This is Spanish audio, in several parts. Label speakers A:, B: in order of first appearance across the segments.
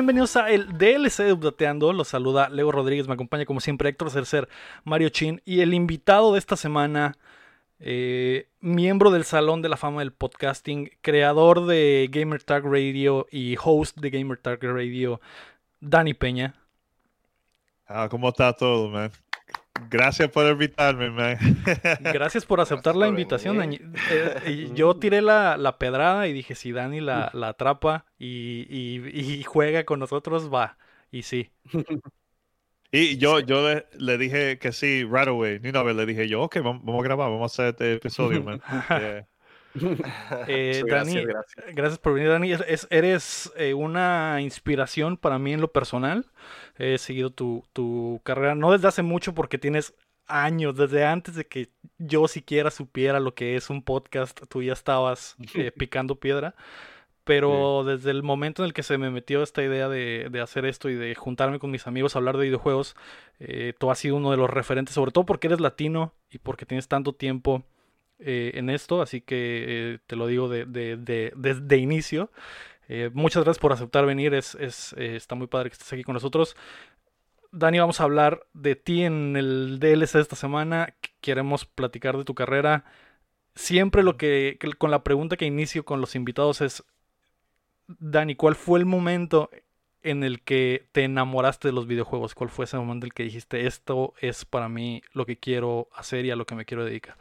A: Bienvenidos a el DLC de Updateando. Los saluda Leo Rodríguez, me acompaña como siempre Héctor Cercer, Mario Chin y el invitado de esta semana, eh, miembro del Salón de la Fama del Podcasting, creador de Gamer Tag Radio y host de Gamer Tag Radio, Dani Peña.
B: Ah, ¿cómo está todo, man? Gracias por invitarme, man.
A: Gracias por aceptar la invitación. Eh, yo tiré la, pedrada y dije, si Dani la, atrapa y, juega con nosotros, va. Y sí.
B: Y yo, yo le, dije que sí, right away. Ni una vez le dije yo, ok, vamos, a grabar, vamos a hacer este episodio, man.
A: Eh, Dani, gracias, por venir, Dani. eres eh, una inspiración para mí en lo personal. He seguido tu, carrera, no desde hace mucho porque tienes años, desde antes de que yo siquiera supiera lo que es un podcast, tú ya estabas eh, picando piedra. Pero desde el momento en el que se me metió esta idea de, hacer esto y de juntarme con mis amigos a hablar de videojuegos, tú has sido uno de los referentes, sobre todo porque eres latino y porque tienes tanto tiempo eh, en esto, así que eh, te lo digo de, desde inicio. Eh, muchas gracias por aceptar venir, es, está muy padre que estés aquí con nosotros. Dani, vamos a hablar de ti en el DLC de esta semana. Queremos platicar de tu carrera. Siempre lo que, con la pregunta que inicio con los invitados es, Dani, ¿cuál fue el momento en el que te enamoraste de los videojuegos? ¿Cuál fue ese momento en el que dijiste, esto es para mí lo que quiero hacer y a lo que me quiero dedicar?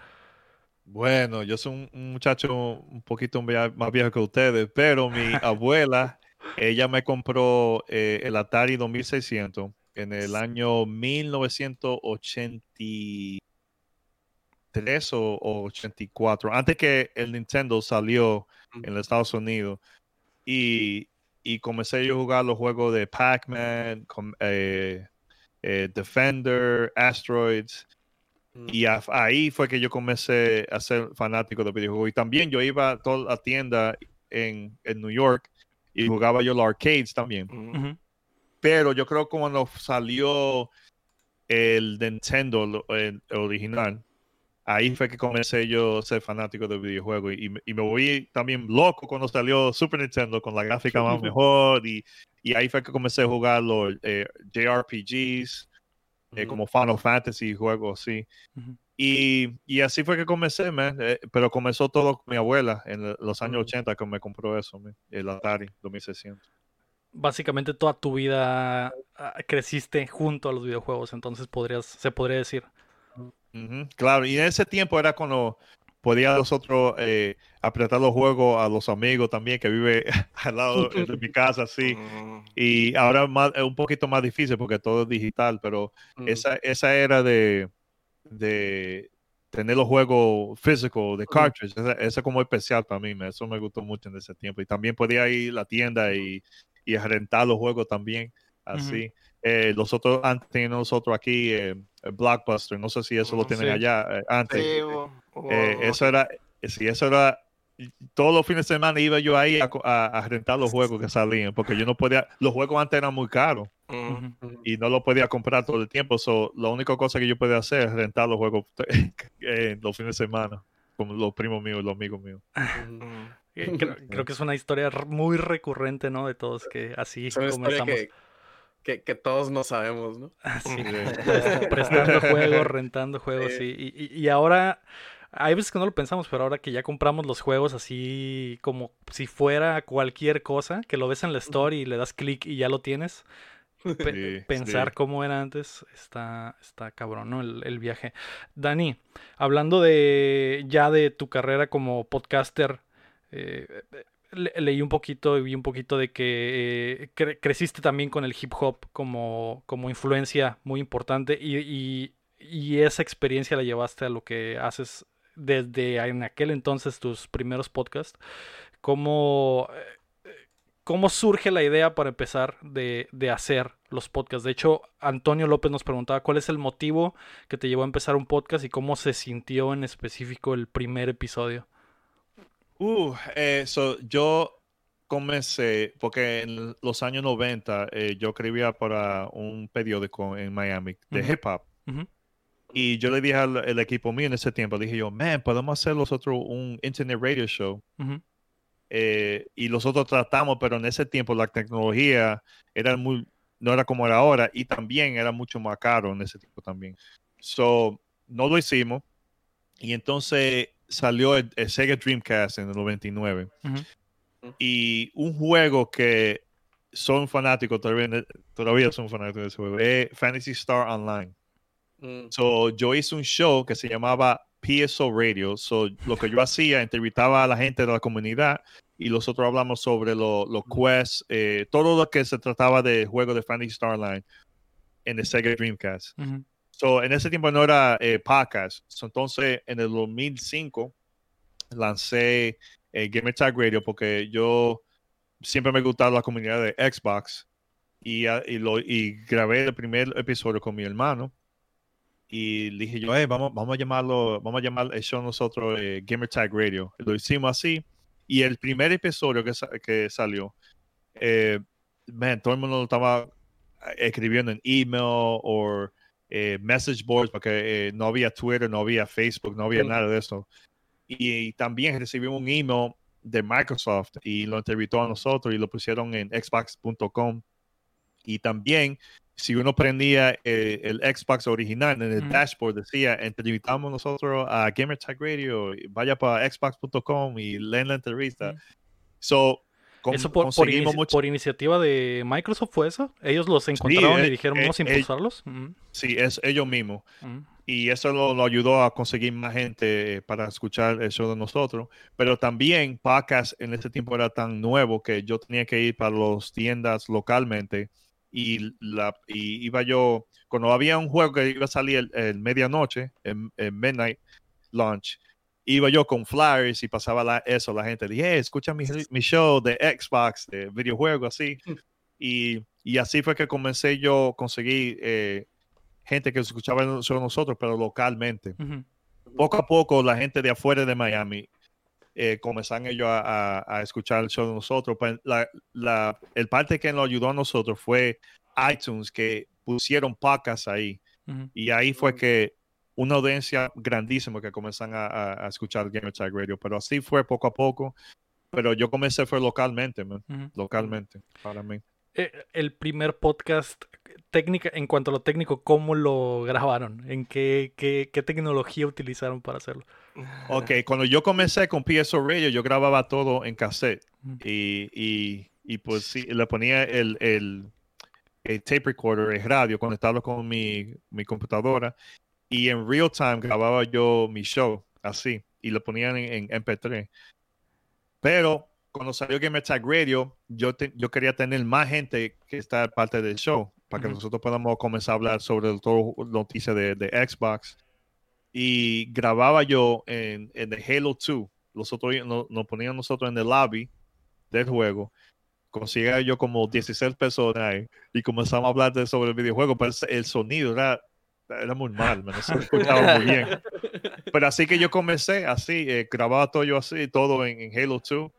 B: Bueno, yo soy un, muchacho un poquito más viejo que ustedes, pero mi abuela, ella me compró eh, el Atari 2600 en el año 1983 o, 84, antes que el Nintendo salió en los Estados Unidos. Y, comencé yo a jugar los juegos de Pac-Man, eh, eh, Defender, Asteroids. Y ahí fue que yo comencé a ser fanático de videojuegos. Y también yo iba a toda la tienda en, en New York y jugaba yo los arcades también. Pero yo creo que cuando salió el Nintendo, el, original, ahí fue que comencé yo a ser fanático de videojuegos. Y, y, me voy también loco cuando salió Super Nintendo con la gráfica más mejor. Y, y ahí fue que comencé a jugar los eh, JRPGs eh, como Final Fantasy, juegos así. y, y, así fue que comencé, man. Eh, pero comenzó todo con mi abuela en los años 80 que me compró eso, el Atari 2600.
A: Básicamente toda tu vida ah, creciste junto a los videojuegos, entonces podrías, se podría decir.
B: Claro, y en ese tiempo era cuando podía nosotros eh, apretar los juegos a los amigos también que vive al lado de mi casa, sí. Mm. Y ahora es un poquito más difícil porque todo es digital, pero mm. esa, esa era de, de tener los juegos físicos de cartridge, esa, es como especial para mí, eso me gustó mucho en ese tiempo. Y también podía ir a la tienda y, y rentar los juegos también, así. Eh, los otros, antes teníamos nosotros aquí eh, Blockbuster, no sé si eso lo tienen allá eh, antes. eso era, si eso era, todos los fines de semana iba yo ahí a, rentar los juegos que salían, porque yo no podía, los juegos antes eran muy caros y no los podía comprar todo el tiempo. So, la única cosa que yo podía hacer es rentar los juegos los fines de semana, como los primos míos, los amigos míos.
A: creo, que es una historia muy recurrente, ¿no? De todos que así comenzamos
C: que, que, todos no sabemos, ¿no?
A: Sí, prestando juegos, rentando juegos, sí. Y, y, ahora, hay veces que no lo pensamos, pero ahora que ya compramos los juegos así como si fuera cualquier cosa, que lo ves en la story y le das clic y ya lo tienes. pensar cómo era antes está, está cabrón, ¿no? El, el, viaje. Dani, hablando de ya de tu carrera como podcaster, eh, leí un poquito y vi un poquito de que eh, creciste también con el hip hop como, como influencia muy importante y, esa experiencia la llevaste a lo que haces desde en aquel entonces tus primeros podcasts. ¿Cómo, eh, cómo surge la idea para empezar de, de, hacer los podcasts? De hecho, Antonio López nos preguntaba cuál es el motivo que te llevó a empezar un podcast y cómo se sintió en específico el primer episodio.
B: Uh, eh, yo comencé, porque en los años 90 eh, yo escribía para un periódico en Miami de hip hop. Y yo le dije al equipo mío en ese tiempo, dije yo, man, podemos hacer nosotros un internet radio show. eh, y nosotros tratamos, pero en ese tiempo la tecnología era muy, no era como era ahora y también era mucho más caro en ese tiempo también. So, no lo hicimos y entonces salió el, Sega Dreamcast en el 99 y un juego que son fanáticos, todavía, todavía son fanáticos de ese juego, es Fantasy Star Online. Mm. So, yo hice un show que se llamaba PSO Radio. So, lo que yo hacía, entrevistaba a la gente de la comunidad y nosotros hablamos sobre los quests, eh, todo lo que se trataba de juego de Fantasy Star Online en el Sega Dreamcast. So, en ese tiempo no era eh, podcast. entonces, en el 2005 lancé eh, Gamer Tag Radio porque yo siempre me gustaba la comunidad de Xbox y, ah, y, grabé el primer episodio con mi hermano y dije yo, vamos, vamos a llamarlo, vamos a llamar el nosotros eh, Gamer Tag Radio. Lo hicimos así. Y el primer episodio que, salió, eh, todo el mundo lo estaba escribiendo en email o eh, message boards, porque no había Twitter, no había Facebook, no había nada de eso. Y, también recibimos un email de Microsoft y lo entrevistó a nosotros y lo pusieron en xbox.com. Y también si uno prendía eh, el Xbox original en el dashboard decía entrevistamos nosotros a Gamer Tag Radio vaya para xbox.com y leen la entrevista so
A: eso por, por, iniciativa de Microsoft fue eso. Ellos los encontraron y eh, dijeron vamos a eh, impulsarlos
B: sí es ellos mismos. Y eso lo, ayudó a conseguir más gente para escuchar el show de nosotros. Pero también podcast en ese tiempo era tan nuevo que yo tenía que ir para las tiendas localmente y, la, iba yo, cuando había un juego que iba a salir en medianoche, en, Midnight Launch, iba yo con flyers y pasaba la, eso, la gente dije, escucha mi, mi, show de Xbox, de videojuego, así. Mm. Y, y, así fue que comencé yo a conseguir eh, gente que escuchaba nosotros, pero localmente. Poco a poco la gente de afuera de Miami eh, comenzaron ellos a, escuchar el show de nosotros. Pues, la, el parte que nos ayudó a nosotros fue iTunes, que pusieron podcasts ahí. Y ahí fue que una audiencia grandísima que comenzaron a, escuchar Gamer Tag Radio. Pero así fue poco a poco. Pero yo comencé fue localmente, localmente, para mí.
A: Eh, el primer podcast técnica, en cuanto a lo técnico, ¿cómo lo grabaron? ¿En qué, qué, qué tecnología utilizaron para hacerlo?
B: Ok, cuando yo comencé con PSO Radio, yo grababa todo en cassette. Y, y, y pues sí, le ponía el, el, el, tape recorder, el radio, conectarlo con mi, mi computadora. Y en real time grababa yo mi show, así. Y lo ponía en, MP3. Pero cuando salió Gamer Tag Radio, yo, yo quería tener más gente que está parte del show para que nosotros podamos comenzar a hablar sobre todo noticias de, de Xbox y grababa yo en, en el Halo 2. Nosotros nos, ponían nosotros en el lobby del juego. Conseguía yo como 16 personas y comenzamos a hablar de, sobre el videojuego, pero el sonido era, era muy mal, no se escuchaba muy bien. Pero así que yo comencé así, eh, grababa todo yo así, todo en, Halo 2.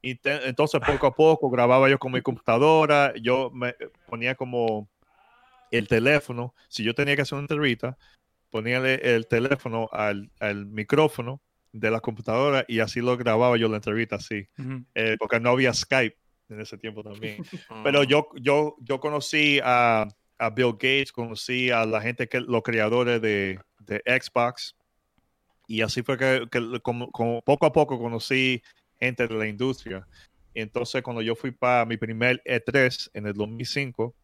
B: Y entonces poco a poco grababa yo con mi computadora, yo me ponía como el teléfono, si yo tenía que hacer una entrevista, poníale el teléfono al, al, micrófono de la computadora y así lo grababa yo la entrevista así, eh, porque no había Skype en ese tiempo también. Pero yo, yo, yo conocí a, a, Bill Gates, conocí a la gente que los creadores de, de Xbox y así fue que, que como, poco a poco conocí gente de la industria. entonces cuando yo fui para mi primer E3 en el 2005,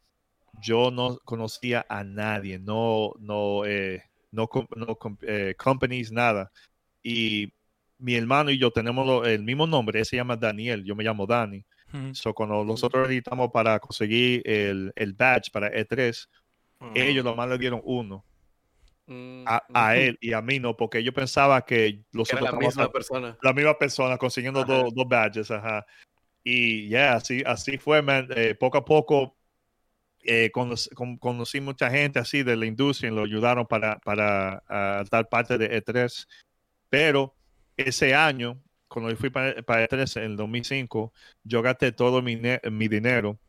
B: yo no conocía a nadie, no, no, eh, no, no eh, companies, nada. Y mi hermano y yo tenemos el mismo nombre, él se llama Daniel, yo me llamo Dani. So, cuando nosotros editamos para conseguir el, el badge para E3, ellos nomás le dieron uno. Mm, a, él y a mí no, porque yo pensaba que los
C: Era la misma persona.
B: La misma persona consiguiendo dos, dos badges, ajá. Y ya, así, así fue, man. Eh, poco a poco eh, conocí, mucha gente así de la industria y lo ayudaron para, para dar parte de E3. Pero ese año, cuando yo fui para, para E3 en el 2005, yo gasté todo mi, mi dinero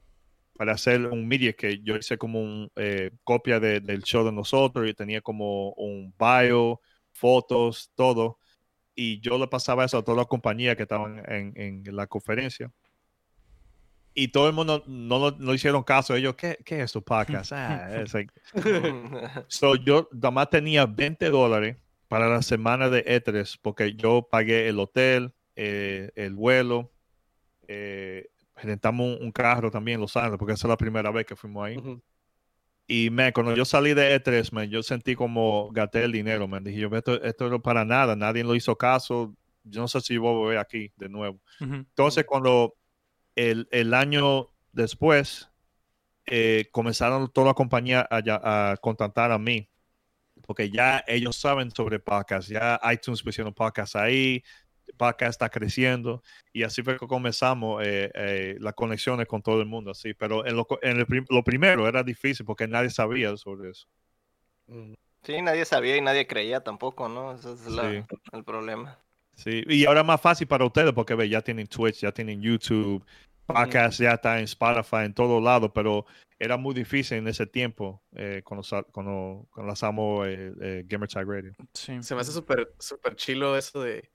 B: para hacer un media que yo hice como una eh, copia del show de nosotros y tenía como un bio, fotos, todo. y yo le pasaba eso a toda la compañía que estaban en, en la conferencia. Y todo el mundo no, no, hicieron caso. Ellos, ¿qué, qué es su podcast? Ah, so, yo nada más tenía 20 dólares para la semana de E3 porque yo pagué el hotel, eh, el vuelo, eh, rentamos un, carro también en Los Ángeles porque esa es la primera vez que fuimos ahí. Y me cuando yo salí de E3, man, yo sentí como gasté el dinero, me dije yo, esto, esto no para nada, nadie lo hizo caso, yo no sé si voy a volver aquí de nuevo. Entonces, cuando el, el año después eh, comenzaron toda la compañía a, a, contactar a mí, porque ya ellos saben sobre podcast, ya iTunes pusieron podcast ahí, podcast está creciendo y así fue que comenzamos eh, eh, las conexiones con todo el mundo así pero en, lo, en el lo primero era difícil porque nadie sabía sobre eso.
D: Sí nadie sabía y nadie creía tampoco no ese es el problema.
B: Sí, y ahora es más fácil para ustedes porque ve, ya tienen Twitch, ya tienen YouTube, podcast ya está en Spotify, en todos lados, pero era muy difícil en ese tiempo eh, cuando, cuando, lanzamos eh, eh, Gamer Tag Radio.
C: Sí. Se me hace súper super chilo eso de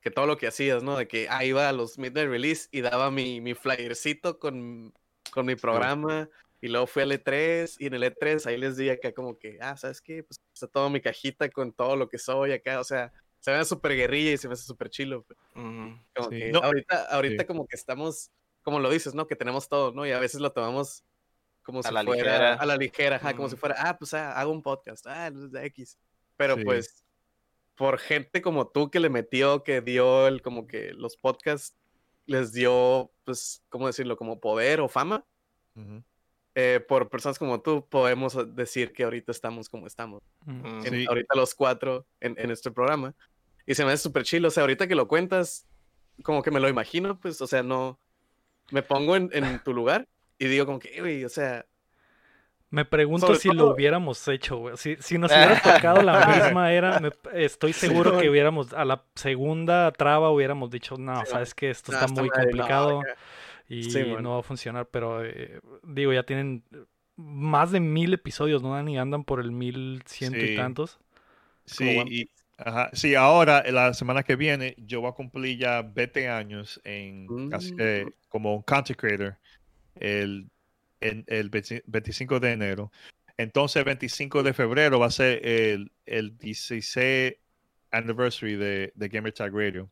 C: que todo lo que hacías, ¿no? De que ah, iba a los midnight release y daba mi, mi flyercito con, con mi programa. Y luego fui al E3 y en el E3 ahí les di acá como que, ah, ¿sabes qué? Pues está toda mi cajita con todo lo que soy acá, o sea, se ve súper guerrilla y se ve súper chilo. Pues. Como que ahorita, ahorita como que estamos, como lo dices, ¿no? Que tenemos todo, ¿no? Y a veces lo tomamos como si fuera a la ligera, como si fuera, ah, pues ah, hago un podcast, ah, de X. Pero pues, por gente como tú que le metió, que dio el, como que los podcasts les dio, pues, ¿cómo decirlo? Como poder o fama. Eh, por personas como tú, podemos decir que ahorita estamos como estamos. Ahorita los cuatro en, en, este programa. Y se me hace súper chido. O sea, ahorita que lo cuentas, como que me lo imagino, pues, o sea, no. Me pongo en, en tu lugar y digo, como que, güey, o sea.
A: Me pregunto si lo hubiéramos hecho, güey. Si, si, nos hubiera tocado la misma era, estoy seguro que hubiéramos, a la segunda traba hubiéramos dicho, no, sabes que esto está muy complicado y no va a funcionar, pero eh, digo, ya tienen más de mil episodios, ¿no? Ni andan por el mil ciento y tantos.
B: Sí, sí, ahora, la semana que viene, yo voy a cumplir ya 20 años en eh, mm. como un content creator el, el 25 de enero. Entonces, el 25 de febrero va a ser el, el 16 anniversary de, de Gamer Tag Radio.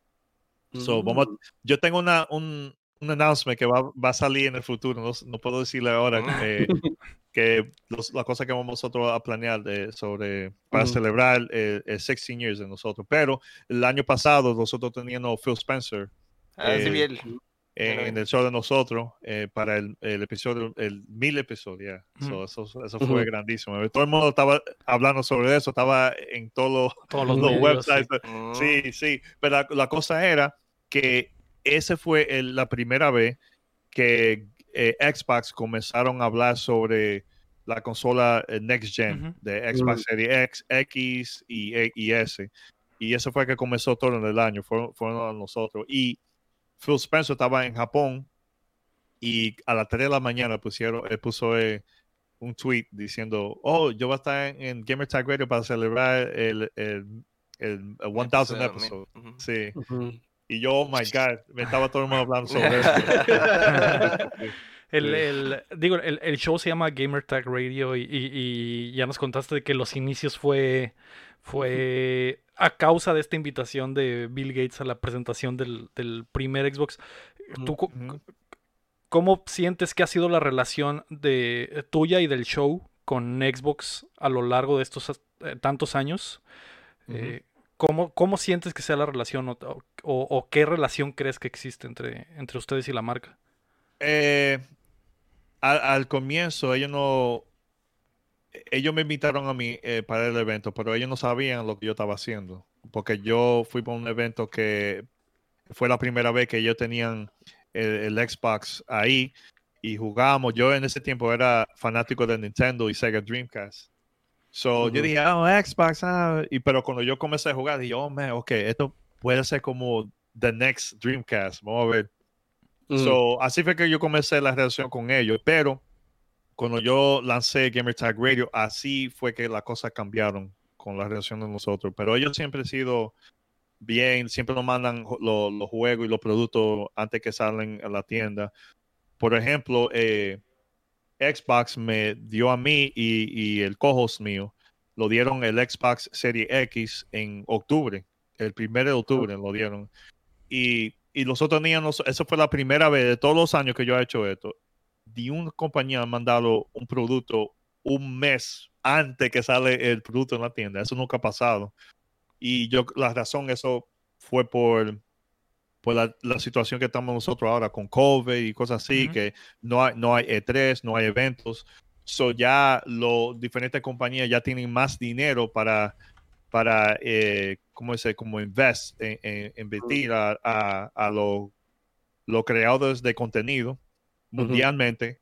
B: So, vamos, mm. yo tengo una, un, un announcement que va, va, a salir en el futuro, no, no puedo decirle ahora ah. eh, que la cosa que vamos nosotros a planear de, sobre para celebrar el, 16 years de nosotros. Pero el año pasado nosotros teníamos Phil Spencer
D: ah, eh,
B: en, el show de nosotros eh, para el, el, episodio, el mil episodio. eso, eso, fue grandísimo. Todo el mundo estaba hablando sobre eso, estaba en todos los, websites. Sí, sí, pero la, la cosa era que ese fue la primera vez que eh, Xbox comenzaron a hablar sobre la consola eh, Next Gen de Xbox Series X, X y, e, y, S. Y eso fue que comenzó todo en el año, fueron, fueron nosotros. Y Phil Spencer estaba en Japón y a las 3 de la mañana pusieron, él puso eh, un tweet diciendo, oh, yo voy a estar en, Gamer Tag Radio para celebrar el, el, el, 1000 episode. Sí. Y yo, oh my God, me estaba todo el mundo hablando sobre eso.
A: El, el, digo, el, el, show se llama Gamer Tag Radio y, y, ya nos contaste de que los inicios fue, fue a causa de esta invitación de Bill Gates a la presentación del, del primer Xbox. ¿Tú, ¿Cómo sientes que ha sido la relación de tuya y del show con Xbox a lo largo de estos eh, tantos años? Eh, ¿Cómo, ¿Cómo, sientes que sea la relación o, qué relación crees que existe entre, entre ustedes y la marca?
B: Eh, al, comienzo ellos no, ellos me invitaron a mí eh, para el evento, pero ellos no sabían lo que yo estaba haciendo, porque yo fui para un evento que fue la primera vez que ellos tenían el, Xbox ahí y jugamos. Yo en ese tiempo era fanático de Nintendo y Sega Dreamcast. So, yo dije, oh, Xbox, ah", y, pero cuando yo comencé a jugar, dije, oh, man, ok, esto puede ser como the next Dreamcast, vamos a ver. So, así fue que yo comencé la relación con ellos, pero cuando yo lancé Gamer Tag Radio, así fue que las cosas cambiaron con la relación de nosotros. Pero ellos siempre han sido bien, siempre nos mandan los juegos y los productos antes que salen a la tienda. Por ejemplo, eh, Xbox me dio a mí y, el cojos mío, lo dieron el Xbox Series X en octubre, el primero de octubre lo dieron. Y, y los otros niños, eso fue la primera vez de todos los años que yo he hecho esto. De una compañía ha mandado un producto un mes antes que sale el producto en la tienda. Eso nunca ha pasado. Y yo, la razón, eso fue por, por la, situación que estamos nosotros ahora con COVID y cosas así, que no hay, no hay E3, no hay eventos. So ya los diferentes compañías ya tienen más dinero para, para eh, ¿cómo dice? Como invest, en, invertir a, a, los creadores de contenido mundialmente.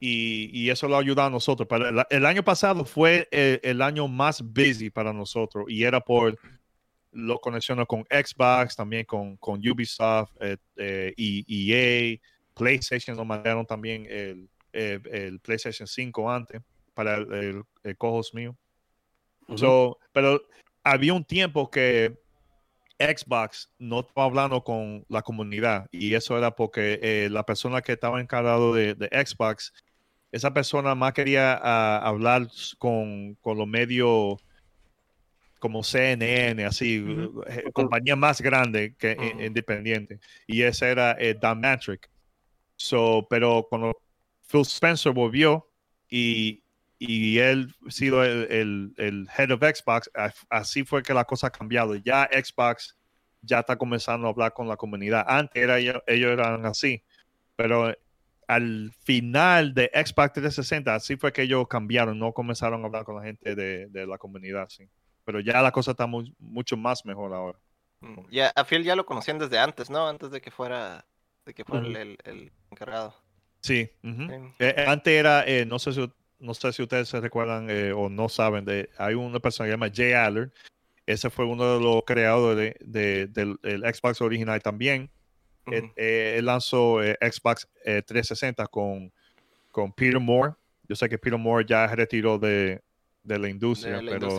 B: Y, eso lo ha ayudado a nosotros. Para el, año pasado fue el, año más busy para nosotros y era por lo conexiones con Xbox, también con, con Ubisoft eh, eh, y EA, PlayStation nos mandaron también el, el, PlayStation 5 antes para el, el, cojos mío. pero había un tiempo que Xbox no estaba hablando con la comunidad y eso era porque eh, la persona que estaba encargado de, de Xbox esa persona más quería ah, hablar con, los medios como CNN, así, eh, compañía más grande que independiente. Y ese era eh, Dan Matrick. So, pero cuando Phil Spencer volvió y, y él sido el, el, head of Xbox, así fue que la cosa ha cambiado. Ya Xbox ya está comenzando a hablar con la comunidad. Antes era, ellos eran así, pero al final de Xbox 360, así fue que ellos cambiaron, no comenzaron a hablar con la gente de, la comunidad, sí. Pero ya la cosa está mucho más mejor ahora.
D: Mm, ya, a Phil ya lo conocían desde antes, ¿no? Antes de que fuera, de que fuera el, encargado.
B: Sí. Eh, eh, antes era, eh, no sé si no sé si ustedes se recuerdan o no saben, de, hay una persona que se llama Jay Aller. Ese fue uno de los creadores de, del Xbox original también. Eh, él, lanzó eh, Xbox 360 eh, con, con Peter Moore. Yo sé que Peter Moore ya retiró de, de la industria, pero.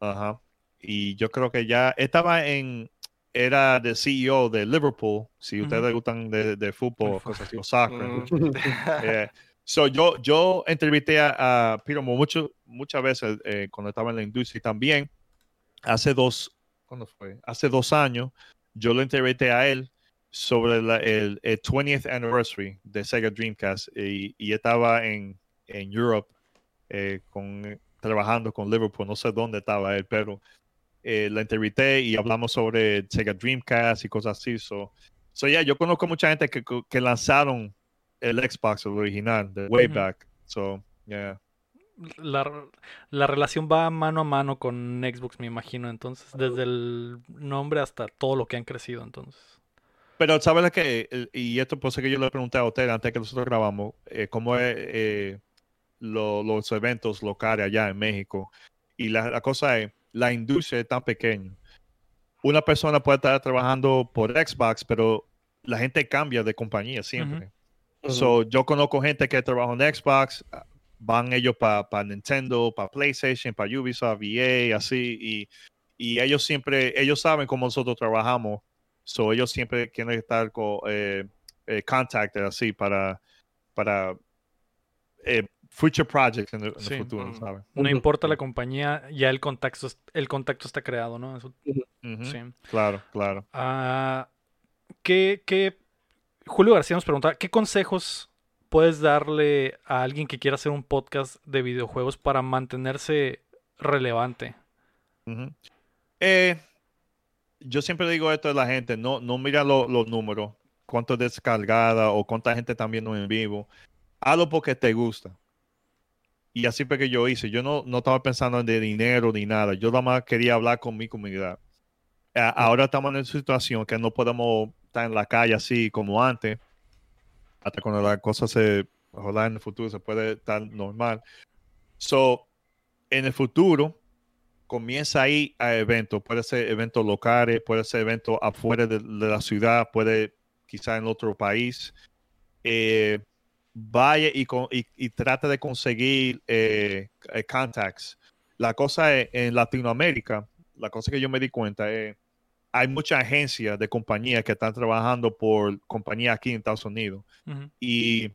B: Ajá. Y yo creo que ya estaba en. Era de CEO de Liverpool. Si ustedes gustan de, de fútbol, cosas así, o soccer. Mm. so yo, yo entrevisté a, Peter Moore mucho, muchas veces cuando estaba en la industria y también hace dos. ¿Cuándo fue? Hace dos años yo lo entrevisté a él sobre el, 20th anniversary de Sega Dreamcast y, estaba en, en Europe eh, con, trabajando con Liverpool, no sé dónde estaba él, pero eh, la entrevisté y hablamos sobre Sega Dreamcast y cosas así. So, so yeah, yo conozco mucha gente que, que lanzaron el Xbox, el original, de way back. So, yeah.
A: La, la, relación va mano a mano con Xbox, me imagino, entonces, desde el nombre hasta todo lo que han crecido, entonces.
B: Pero sabes que, y esto por eso que yo le pregunté a usted antes que nosotros grabamos, eh, cómo es eh, los eventos locales allá en México. Y la, cosa es, la industria es tan pequeña. Una persona puede estar trabajando por Xbox, pero la gente cambia de compañía siempre. so, yo conozco gente que trabaja en Xbox, van ellos para Nintendo, para PlayStation, para Ubisoft, EA, así, y, y ellos siempre, ellos saben cómo nosotros trabajamos So ellos siempre quieren estar con eh, eh contact así para, para eh, future projects en el, futuro,
A: mm. No importa la compañía, ya el contacto, el contacto está creado, ¿no?
B: Sí. Claro, claro.
A: Ah, ¿qué, Julio García nos pregunta, ¿qué consejos puedes darle a alguien que quiera hacer un podcast de videojuegos para mantenerse relevante?
B: eh, yo siempre digo esto a la gente, no, no mira los números, cuánto descargada o cuánta gente está viendo en vivo. Hazlo porque te gusta. Y así fue que yo hice. Yo no, no estaba pensando en de dinero ni nada. Yo nada más quería hablar con mi comunidad. ahora estamos en una situación que no podemos estar en la calle así como antes. Hasta cuando la cosa se, ojalá en el futuro se puede estar normal. So, en el futuro, comienza ahí a eventos, puede ser eventos locales, puede ser eventos afuera de, la ciudad, puede quizá en otro país. Eh, vaya y, y, trata de conseguir eh, eh, contacts. La cosa es, en Latinoamérica, la cosa que yo me di cuenta es, hay mucha agencia de compañías que están trabajando por compañía aquí en Estados Unidos. Y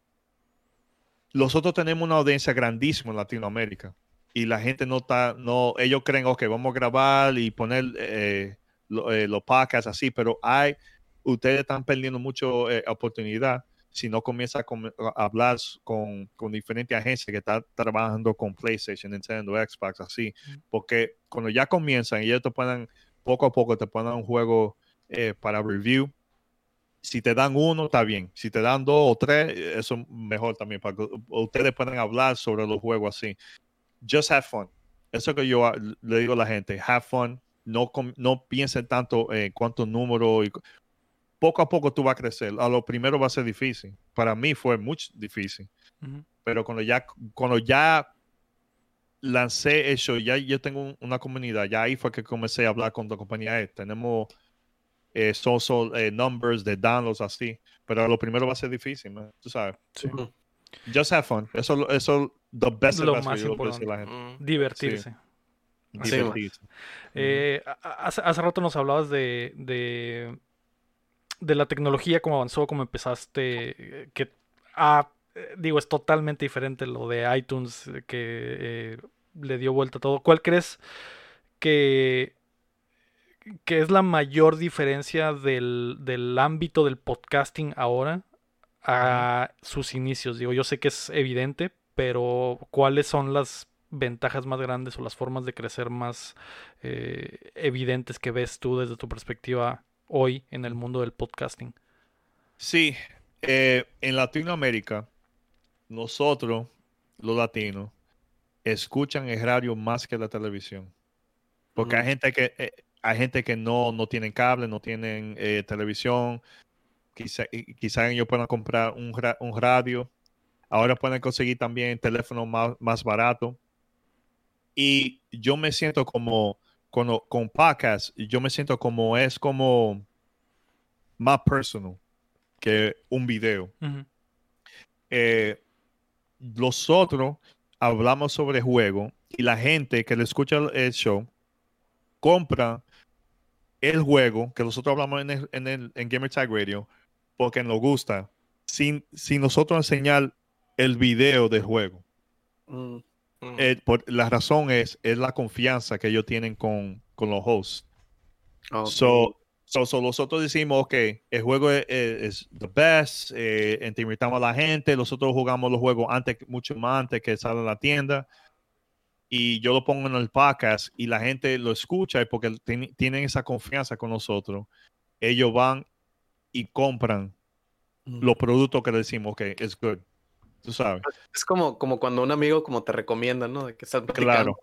B: nosotros tenemos una audiencia grandísima en Latinoamérica. Y la gente no está, no, ellos creen, ok, vamos a grabar y poner eh, eh, los podcasts así, pero hay, ustedes están perdiendo mucha eh, oportunidad si no comienza a, hablar con, con, diferentes agencias que están trabajando con PlayStation, Nintendo, Xbox, así, porque cuando ya comienzan y ellos te pueden, poco a poco te ponen un juego eh, para review, si te dan uno, está bien. Si te dan dos o tres, eso mejor también, para que ustedes puedan hablar sobre los juegos así. Just have fun. Eso que yo le digo a la gente, have fun. No, no piensen tanto en cuántos números poco a poco tú vas a crecer. A lo primero va a ser difícil. Para mí fue muy difícil. Pero cuando ya, cuando ya lancé eso, ya yo tengo una comunidad, ya ahí fue que comencé a hablar con la compañía. Tenemos eh, social eh, numbers de downloads así. Pero a lo primero va a ser difícil, tú sabes. Just have fun. Eso, eso, the best
A: lo más importante. La gente. Divertirse. Divertirse. Eh, hace, hace rato nos hablabas de, de de la tecnología, cómo avanzó, cómo empezaste, que ah, digo, es totalmente diferente lo de iTunes, que eh, le dio vuelta a todo. ¿Cuál crees que, que es la mayor diferencia del, del ámbito del podcasting ahora a sus inicios? Digo, yo sé que es evidente, pero ¿cuáles son las ventajas más grandes o las formas de crecer más eh, evidentes que ves tú desde tu perspectiva hoy en el mundo del podcasting?
B: Sí, eh, en Latinoamérica, nosotros, los latinos, escuchan el radio más que la televisión. Porque hay gente que eh, hay gente que no, no tienen cable, no tienen eh, televisión. Quizá, quizá ellos puedan comprar un, un, radio. Ahora pueden conseguir también teléfono más, más barato. Y yo me siento como con, con podcast, yo me siento como es como más personal que un video. Eh, nosotros hablamos sobre juego y la gente que le escucha el show compra el juego que nosotros hablamos en, el, en, el, en Gamer Tag Radio porque nos gusta sin, sin nosotros enseñar el video del juego. Mm. Eh, por, la razón es, es la confianza que ellos tienen con, con los hosts. So, so, nosotros decimos, ok, el juego es, the best, eh, a la gente, nosotros jugamos los juegos antes, mucho más antes que sale a la tienda, y yo lo pongo en el podcast y la gente lo escucha porque tienen esa confianza con nosotros. Ellos van y compran los productos que le decimos, ok, es good tú sabes.
C: Es como, como cuando un amigo como te recomienda, ¿no? De que estás
B: Claro.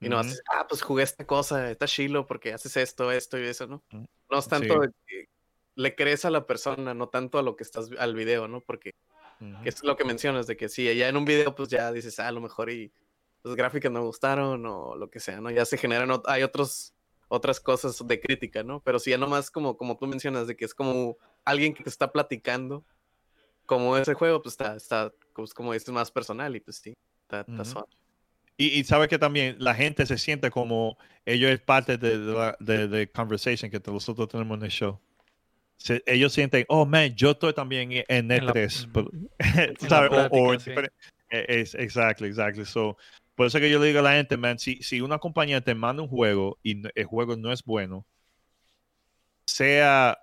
C: Y no haces, ah, pues jugué esta cosa, está chilo porque haces esto, esto y eso, ¿no? No es tanto que le crees a la persona, no tanto a lo que estás al video, ¿no? Porque es lo que mencionas, de que sí, ya en un video pues ya dices, ah, a lo mejor y las gráficas no gustaron o lo que sea, ¿no? Ya se generan, hay otros, otras cosas de crítica, ¿no? Pero si ya nomás como, como tú mencionas, de que es como alguien que te está platicando como ese juego, pues está, está pues, como es más personal y pues sí, está,
B: Y, y sabe que también la gente se siente como ellos es parte de la de, conversation que nosotros tenemos en el show. ellos sienten, oh man, yo estoy también en Net3. es, exactly, exactly. So, por eso que yo le digo a la gente, man, si, si una compañía te manda un juego y el juego no es bueno, sea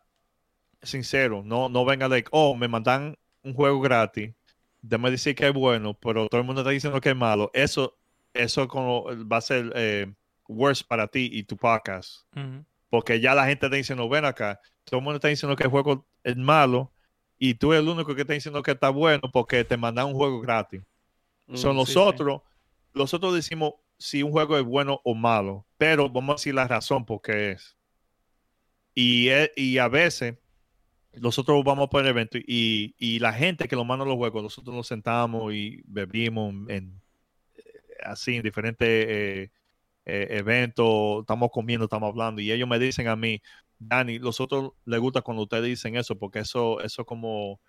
B: sincero, no, no venga like, oh, me mandan un juego gratis, déjame decir que es bueno, pero todo el mundo está diciendo que es malo, eso, eso como va a ser eh, worse para ti y tu podcast. Porque ya la gente está diciendo, ven acá, todo el mundo está diciendo que el juego es malo y tú eres el único que está diciendo que está bueno porque te mandan un juego gratis. Son mm, nosotros, nosotros decimos si un juego es bueno o malo, pero vamos a decir la razón por qué es. Y, y a veces nosotros vamos por el evento y, y, la gente que lo manda los juegos, nosotros nos sentamos y bebimos en, eh, así en diferentes eh, eh, eventos, estamos comiendo, estamos hablando y ellos me dicen a mí, Dani, nosotros les gusta cuando ustedes dicen eso porque eso, eso como,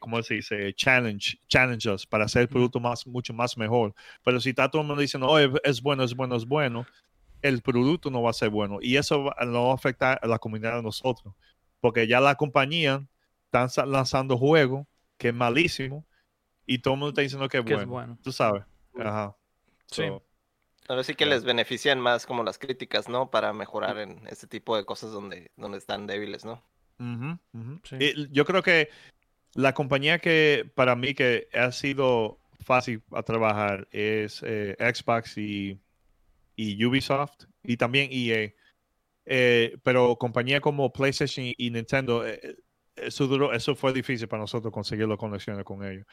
B: ¿cómo se dice? Challenge, challenges para hacer el producto más, mucho más mejor. Pero si está todo el mundo diciendo, oh, es bueno, es bueno, es bueno, el producto no va a ser bueno. Y eso no va a afectar a la comunidad de nosotros. Porque ya la compañía están lanzando juegos que es malísimo y todo el mundo está diciendo que es
A: Que
B: bueno.
A: es bueno.
B: Tú sabes. Ajá.
A: Sí.
B: So,
D: Ahora sí que les benefician más como las críticas, ¿no? Para mejorar en este tipo de cosas donde, donde están débiles, ¿no?
B: Ujú.
A: Sí.
B: Y yo creo que la compañía que para mí que ha sido fácil a trabajar es eh, Xbox y, y Ubisoft y también EA. Eh, pero compañía como PlayStation y, Nintendo, eh, eh, eso, duró, eso fue difícil para nosotros conseguir las conexiones con ellos.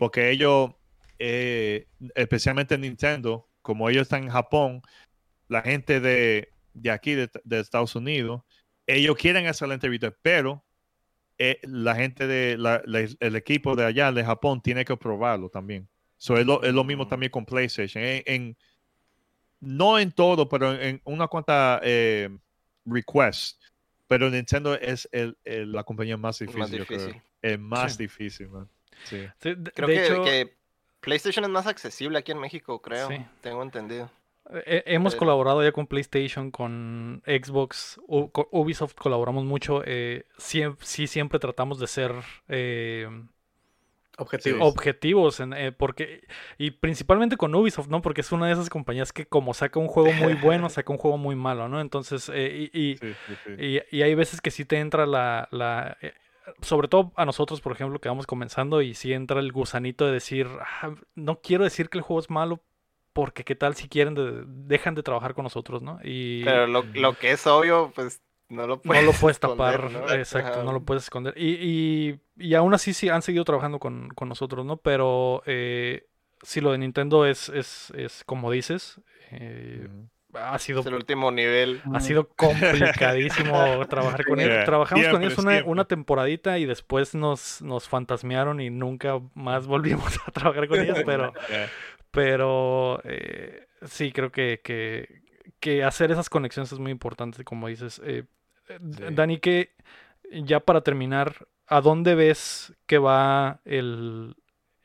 B: Porque ellos, eh, especialmente Nintendo, como ellos están en Japón, la gente de, de aquí, de, de Estados Unidos, ellos quieren hacer la entrevista, pero la gente de la- la- el equipo de allá, de Japón, tiene que probarlo también. So, es, lo, es lo mismo
D: Mm.
B: también con PlayStation. En, en- no en todo, pero en, en una cuanta eh, requests. Pero Nintendo es el- el- la compañía más difícil,
D: Más
B: yo creo.
D: difícil.
B: Es más
A: Sí.
B: difícil, man. Sí.
A: Sí, de,
D: Creo
A: de
D: que,
A: hecho,
D: que PlayStation es más accesible aquí en México, creo.
A: Sí.
D: Tengo entendido.
A: eh, hemos
D: pero-
A: colaborado ya con PlayStation, con Xbox, U- Ubisoft colaboramos mucho. eh, sí, siempre tratamos de ser eh,
C: Objetivos.
A: objetivos, en, eh, porque y principalmente con Ubisoft, ¿no? Porque es una de esas compañías que como saca un juego muy bueno, saca un juego muy malo, ¿no? Entonces, eh, y, y-
B: Sí, sí, sí.
A: y, y hay veces que sí te entra la, la eh, sobre todo a nosotros, por ejemplo, que vamos comenzando y sí entra el gusanito de decir, "Ah, no quiero decir que el juego es malo, porque qué tal si quieren, de- dejan de trabajar con nosotros, ¿no? Y
D: Pero lo, lo que es obvio, pues no lo
A: no
D: puedes
A: lo puedes
D: esconder,
A: tapar,
D: ¿no?
A: exacto,
D: Ajá.
A: no lo puedes esconder. Y, y, y aún así sí han seguido trabajando con, con nosotros, ¿no? Pero eh, sí, lo de Nintendo es, es, es como dices, eh, ha sido
D: Es el último nivel.
A: ha sido complicadísimo trabajar con ellos.
B: Yeah,
A: Trabajamos con ellos una, una temporadita y después nos, nos fantasmearon y nunca más volvimos a trabajar con ellos, pero,
B: Yeah.
A: pero eh, sí, creo que, que, que hacer esas conexiones es muy importante, como dices. Eh,
B: Sí.
A: Dani, que ya para terminar, ¿a dónde ves que va el,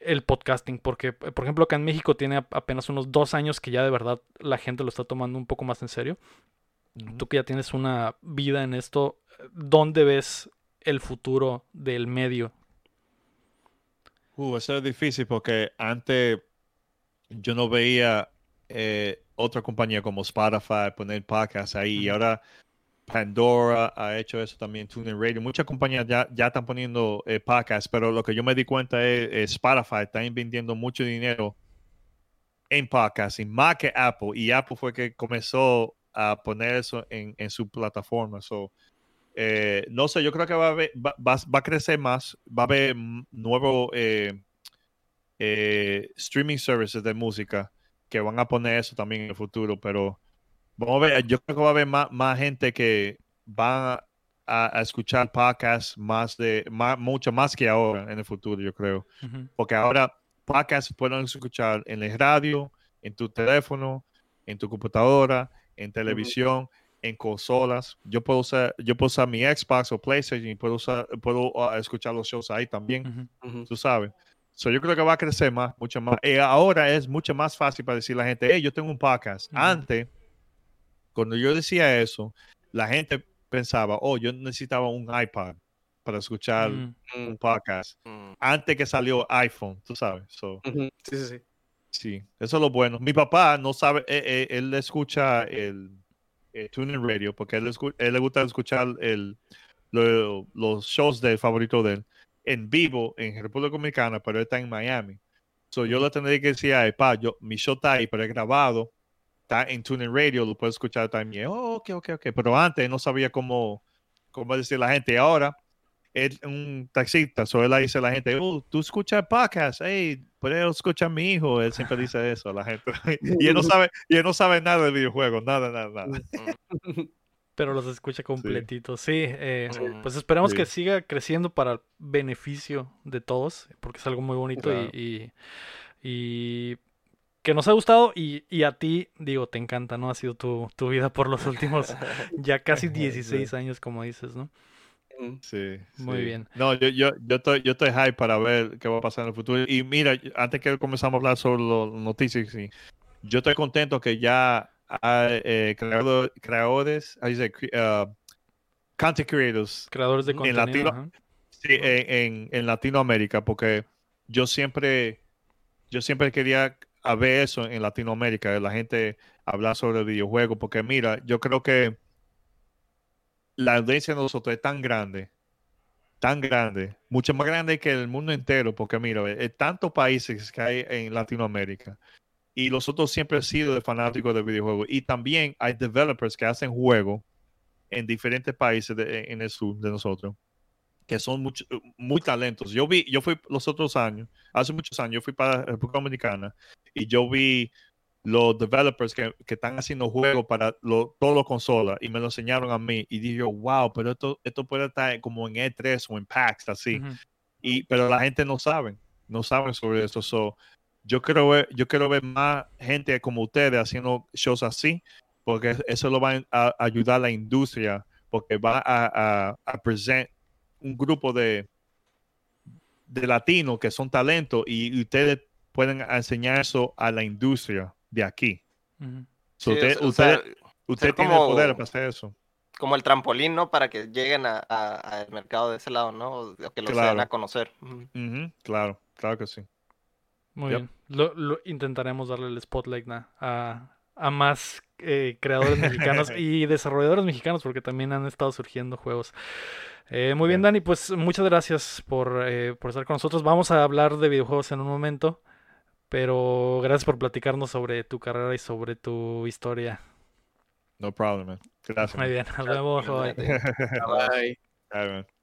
A: el podcasting? Porque, por ejemplo, acá en México tiene ap- apenas unos dos años que ya de verdad la gente lo está tomando un poco más en serio. Tú que ya tienes una vida en esto, ¿dónde ves el futuro del medio?
B: Uh, eso es difícil porque antes yo no veía eh, otra compañía como Spotify poner podcasts ahí y ahora Pandora ha hecho eso también, TuneIn Radio. Muchas compañías ya, ya están poniendo eh, podcasts, pero lo que yo me di cuenta es eh, Spotify está invirtiendo mucho dinero en podcasts y más que Apple. Y Apple fue que comenzó a poner eso en, en su plataforma. So, eh, no sé, yo creo que va a, haber- va, va- va a crecer más, va a haber nuevos eh, eh, streaming services de música que van a poner eso también en el futuro, pero vamos a ver, yo creo que va a haber más, más gente que va a, a escuchar podcasts más de, más, mucho más que ahora en el futuro, yo creo,
A: Ujú.
B: porque ahora podcasts pueden escuchar en el radio, en tu teléfono, en tu computadora, en televisión, en consolas. Yo puedo usar, yo puedo usar mi Xbox o PlayStation y puedo usar, puedo uh, escuchar los shows ahí también.
A: Ujú.
B: tú sabes. So, yo creo que va a crecer más, mucho más. Y ahora es mucho más fácil para decir a la gente, hey, yo tengo un podcast. Antes, cuando yo decía eso, la gente pensaba, oh, yo necesitaba un iPad para escuchar
A: Mm.
B: un podcast.
D: Mm.
B: Antes que salió iPhone, tú sabes. So.
C: Sí, sí, sí.
B: Sí, eso es lo bueno. Mi papá no sabe, eh, eh, él escucha el, el TuneIn Radio porque él, escu- él le gusta escuchar el, lo- los shows del favorito de él en vivo en República Dominicana, pero él está en Miami. So, yo le tendría que decir, ay, pa, yo, mi show está ahí, pero es grabado, está en TuneIn Radio, lo puedes escuchar también. Oh, ok, ok, ok. Pero antes no sabía cómo, cómo decir la gente. Ahora es un taxista, so él le dice a la gente, oh, tú escuchas podcast, hey, puedes escuchar a mi hijo. Él siempre dice eso a la gente. y él no sabe, y él no sabe nada de videojuegos, nada, nada, nada.
A: Pero los escucha completitos. Sí, eh,
D: Sí.
A: pues esperemos
B: Sí.
A: que siga creciendo para el beneficio de todos, porque es algo muy bonito y-
B: Claro.
A: y, y que nos ha gustado y, y a ti, digo, te encanta, ¿no? Ha sido tu, tu vida por los últimos ya casi
B: Sí.
A: 16 años, como dices, ¿no?
C: Ujú.
B: Sí,
A: Muy
B: sí.
A: bien.
B: No, yo, yo, yo, estoy, yo estoy hype para ver qué va a pasar en el futuro. Y mira, antes que comenzamos a hablar sobre las noticias, sí, yo estoy contento que ya hay, eh, creador- creadores, ahí dice, uh, content creators
A: Creadores de
B: En
A: contenido.
B: latino-
A: ajá.
B: sí, en, en- en Latinoamérica, porque yo siempre, yo siempre quería a ver eso en Latinoamérica, la gente hablar sobre videojuegos, porque mira, yo creo que la audiencia de nosotros es tan grande, tan grande, mucho más grande que el mundo entero, porque mira, hay tantos países que hay en Latinoamérica. Y nosotros siempre hemos sido de fanáticos de videojuegos. Y también hay developers que hacen juegos en diferentes países de- en el sur de nosotros que son mucho- muy talentos. Yo vi, yo fui los otros años, hace muchos años, yo fui para República Dominicana y yo vi los developers que, que están haciendo juegos para lo, todas las consolas y me lo enseñaron a mí y dije, wow, pero esto, esto puede estar como en E3 o en PAX, así.
A: Ujú.
B: Y, pero la gente no sabe, no saben sobre eso. So, yo quiero ver, yo quiero ver más gente como ustedes haciendo shows así, porque eso lo va a ayudar a la industria, porque va a, a, a present un grupo de, de latinos que son talentos y, y ustedes pueden enseñar eso a la industria de aquí. So,
D: Sí,
B: usted,
D: o sea,
B: usted, usted tiene
D: como-
B: el poder para hacer eso.
D: como el trampolín, ¿no? Para que lleguen a- a- al mercado de ese lado, ¿no? O que los
B: Claro.
D: a conocer.
B: Claro, claro que sí.
A: Muy
B: Yep.
A: bien. Lo, lo- intentaremos darle el spotlight na, a, a más eh, creadores mexicanos y desarrolladores mexicanos, porque también han estado surgiendo juegos. Eh, muy bien,
B: Bien.
A: Dani, pues muchas gracias por, eh, por estar con nosotros. Vamos a hablar de videojuegos en un momento, pero gracias por platicarnos sobre tu carrera y sobre tu historia.
B: No problem, man. Gracias.
A: Muy bien, nos vemos. bye.
C: Bye.
B: Man.